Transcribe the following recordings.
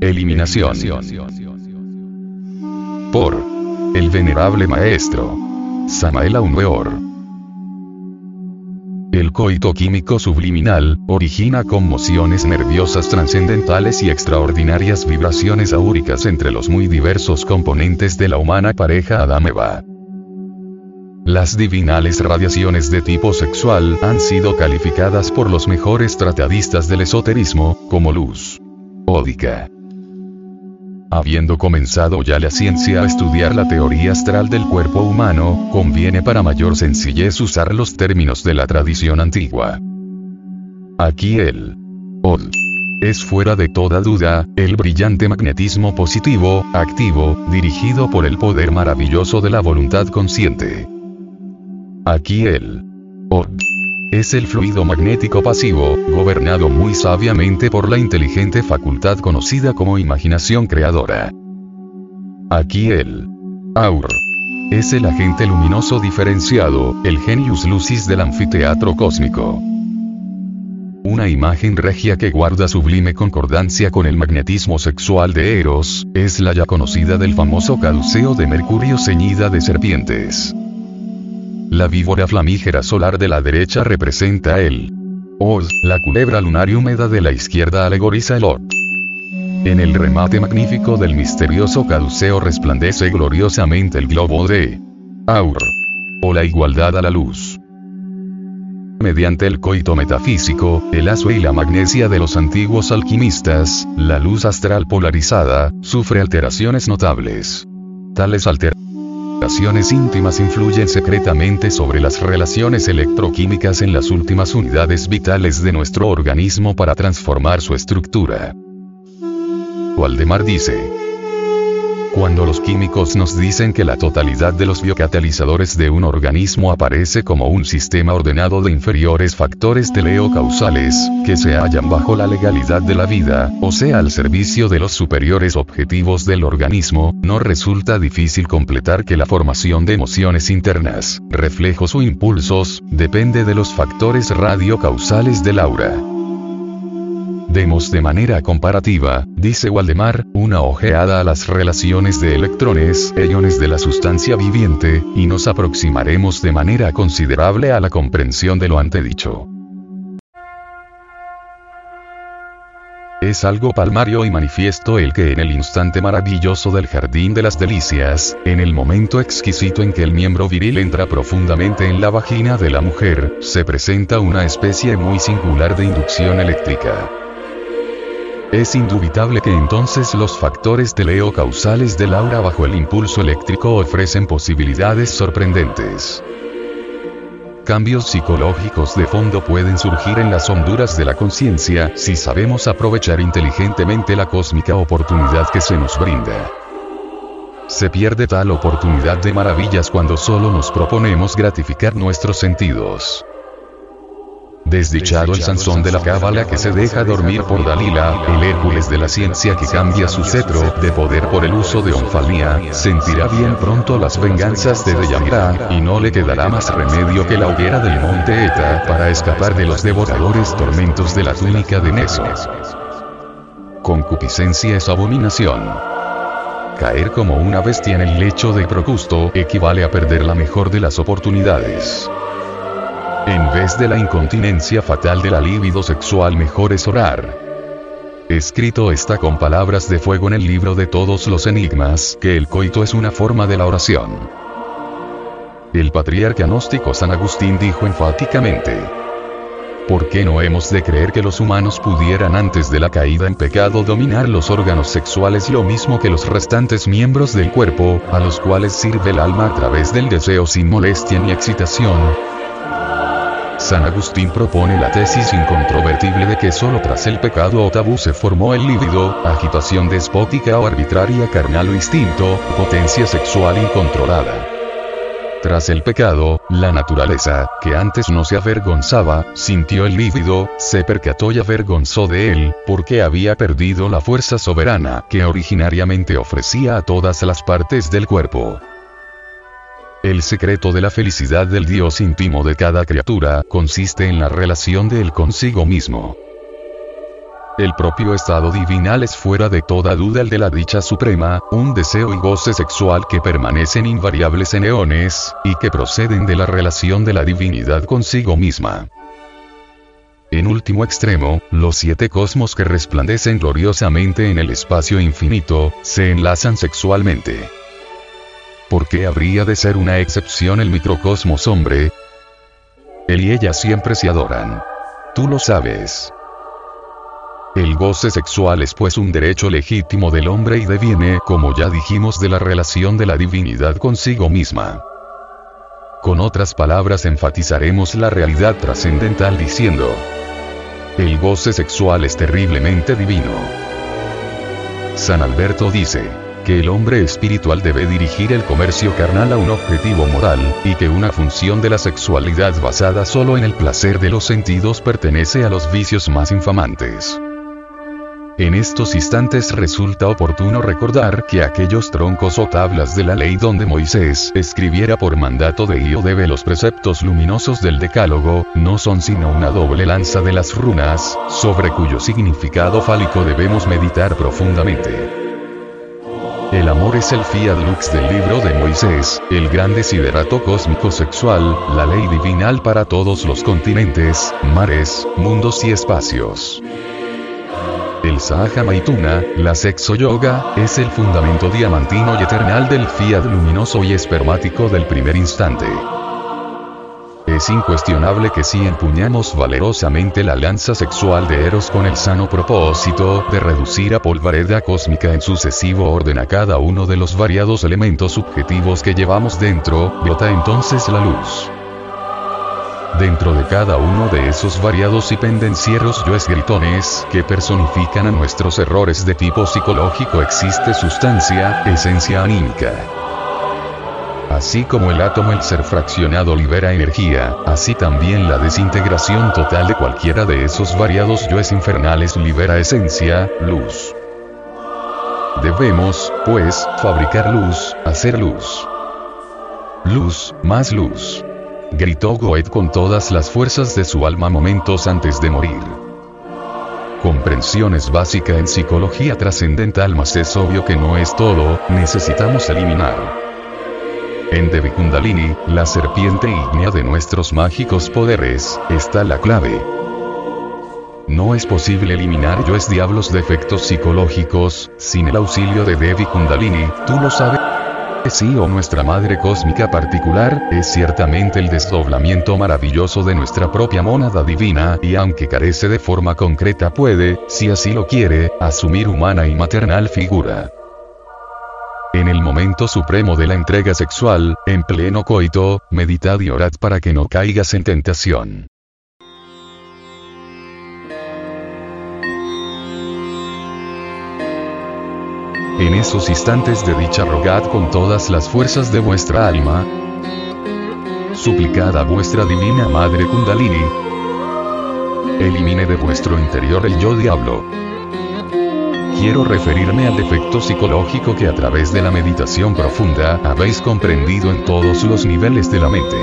Eliminación. Por el venerable maestro Samael Weor. El coito químico subliminal origina conmociones nerviosas trascendentales y extraordinarias vibraciones áuricas entre los muy diversos componentes de la humana pareja Adameva. Las divinales radiaciones de tipo sexual han sido calificadas por los mejores tratadistas del esoterismo como luz ódica. Habiendo comenzado ya la ciencia a estudiar la teoría astral del cuerpo humano, conviene para mayor sencillez usar los términos de la tradición antigua. Aquí el Od es fuera de toda duda, el brillante magnetismo positivo, activo, dirigido por el poder maravilloso de la voluntad consciente. Aquí el Od es el fluido magnético pasivo, gobernado muy sabiamente por la inteligente facultad conocida como imaginación creadora. Aquí el Aur es el agente luminoso diferenciado, el genius lucis del anfiteatro cósmico. Una imagen regia que guarda sublime concordancia con el magnetismo sexual de Eros, es la ya conocida del famoso caduceo de Mercurio ceñida de serpientes. La víbora flamígera solar de la derecha representa el Oz, la culebra lunar y húmeda de la izquierda alegoriza el Ot. En el remate magnífico del misterioso caduceo resplandece gloriosamente el globo de Aur. O la igualdad a la luz. Mediante el coito metafísico, el azue y la magnesia de los antiguos alquimistas, la luz astral polarizada, sufre alteraciones notables. Tales alteraciones relaciones íntimas influyen secretamente sobre las relaciones electroquímicas en las últimas unidades vitales de nuestro organismo para transformar su estructura. Waldemar dice, cuando los químicos nos dicen que la totalidad de los biocatalizadores de un organismo aparece como un sistema ordenado de inferiores factores teleocausales, que se hallan bajo la legalidad de la vida, o sea al servicio de los superiores objetivos del organismo, no resulta difícil completar que la formación de emociones internas, reflejos o impulsos, depende de los factores radiocausales del aura. Demos de manera comparativa, dice Waldemar, una ojeada a las relaciones de electrones e iones de la sustancia viviente, y nos aproximaremos de manera considerable a la comprensión de lo antedicho. Es algo palmario y manifiesto el que en el instante maravilloso del jardín de las delicias, en el momento exquisito en que el miembro viril entra profundamente en la vagina de la mujer, se presenta una especie muy singular de inducción eléctrica. Es indubitable que entonces los factores teleocausales del aura bajo el impulso eléctrico ofrecen posibilidades sorprendentes. Cambios psicológicos de fondo pueden surgir en las honduras de la conciencia si sabemos aprovechar inteligentemente la cósmica oportunidad que se nos brinda. Se pierde tal oportunidad de maravillas cuando solo nos proponemos gratificar nuestros sentidos. Desdichado el Sansón de la cábala que se deja dormir por Dalila, el Hércules de la ciencia que cambia su cetro de poder por el uso de onfalía, sentirá bien pronto las venganzas de Deyanira, y no le quedará más remedio que la hoguera del monte Eta para escapar de los devoradores tormentos de la túnica de Neso. Concupiscencia es abominación. Caer como una bestia en el lecho de Procusto equivale a perder la mejor de las oportunidades. En vez de la incontinencia fatal de la libido sexual mejor es orar. Escrito está con palabras de fuego en el libro de todos los enigmas que el coito es una forma de la oración. El patriarca gnóstico San Agustín dijo enfáticamente, ¿Por qué no hemos de creer que los humanos pudieran antes de la caída en pecado dominar los órganos sexuales lo mismo que los restantes miembros del cuerpo, a los cuales sirve el alma a través del deseo sin molestia ni excitación? San Agustín propone la tesis incontrovertible de que solo tras el pecado o tabú se formó el líbido, agitación despótica o arbitraria carnal o instinto, potencia sexual incontrolada. Tras el pecado, la naturaleza, que antes no se avergonzaba, sintió el líbido, se percató y avergonzó de él, porque había perdido la fuerza soberana que originariamente ofrecía a todas las partes del cuerpo. El secreto de la felicidad del Dios íntimo de cada criatura consiste en la relación de él consigo mismo. El propio estado divinal es fuera de toda duda el de la dicha suprema, un deseo y goce sexual que permanecen invariables en eones, y que proceden de la relación de la divinidad consigo misma. En último extremo, los siete cosmos que resplandecen gloriosamente en el espacio infinito, se enlazan sexualmente. ¿Por qué habría de ser una excepción el microcosmos hombre? Él y ella siempre se adoran. Tú lo sabes. El goce sexual es pues un derecho legítimo del hombre y deviene, como ya dijimos, de la relación de la divinidad consigo misma. Con otras palabras enfatizaremos la realidad trascendental diciendo, el goce sexual es terriblemente divino. San Alberto dice, que el hombre espiritual debe dirigir el comercio carnal a un objetivo moral, y que una función de la sexualidad basada solo en el placer de los sentidos pertenece a los vicios más infamantes. En estos instantes resulta oportuno recordar que aquellos troncos o tablas de la ley donde Moisés escribiera por mandato de debe los preceptos luminosos del Decálogo, no son sino una doble lanza de las runas, sobre cuyo significado fálico debemos meditar profundamente. El amor es el fiat lux del libro de Moisés, el gran desiderato cósmico sexual, la ley divinal para todos los continentes, mares, mundos y espacios. El Sahaja Maituna, la sexo yoga, es el fundamento diamantino y eternal del fiat luminoso y espermático del primer instante. Es incuestionable que si empuñamos valerosamente la lanza sexual de Eros con el sano propósito de reducir a polvareda cósmica en sucesivo orden a cada uno de los variados elementos subjetivos que llevamos dentro, brota entonces la luz. Dentro de cada uno de esos variados y pendencieros yoes gritones, que personifican a nuestros errores de tipo psicológico existe sustancia, esencia anímica. Así como el átomo el ser fraccionado libera energía, así también la desintegración total de cualquiera de esos variados yoes infernales libera esencia, luz. Debemos, pues, fabricar luz, hacer luz. Luz, más luz gritó Goethe con todas las fuerzas de su alma momentos antes de morir. Comprensión es básica en psicología trascendental, mas es obvio que no es todo, necesitamos eliminar. En Devi Kundalini, la serpiente ígnea de nuestros mágicos poderes, está la clave. No es posible eliminar yoes diablos defectos psicológicos, sin el auxilio de Devi Kundalini, tú lo sabes. Sí o nuestra madre cósmica particular, es ciertamente el desdoblamiento maravilloso de nuestra propia mónada divina, y aunque carece de forma concreta puede, si así lo quiere, asumir humana y maternal figura. En el momento supremo de la entrega sexual, en pleno coito, meditad y orad para que no caigas en tentación. En esos instantes de dicha rogad con todas las fuerzas de vuestra alma. Suplicad a vuestra divina Madre Kundalini. Elimine de vuestro interior el yo diablo. Quiero referirme al defecto psicológico que a través de la meditación profunda habéis comprendido en todos los niveles de la mente.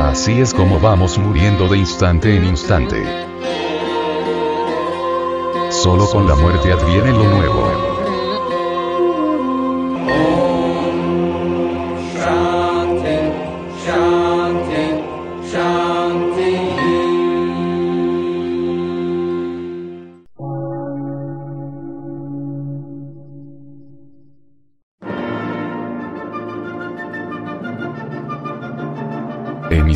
Así es como vamos muriendo de instante en instante. Solo con la muerte adviene lo nuevo.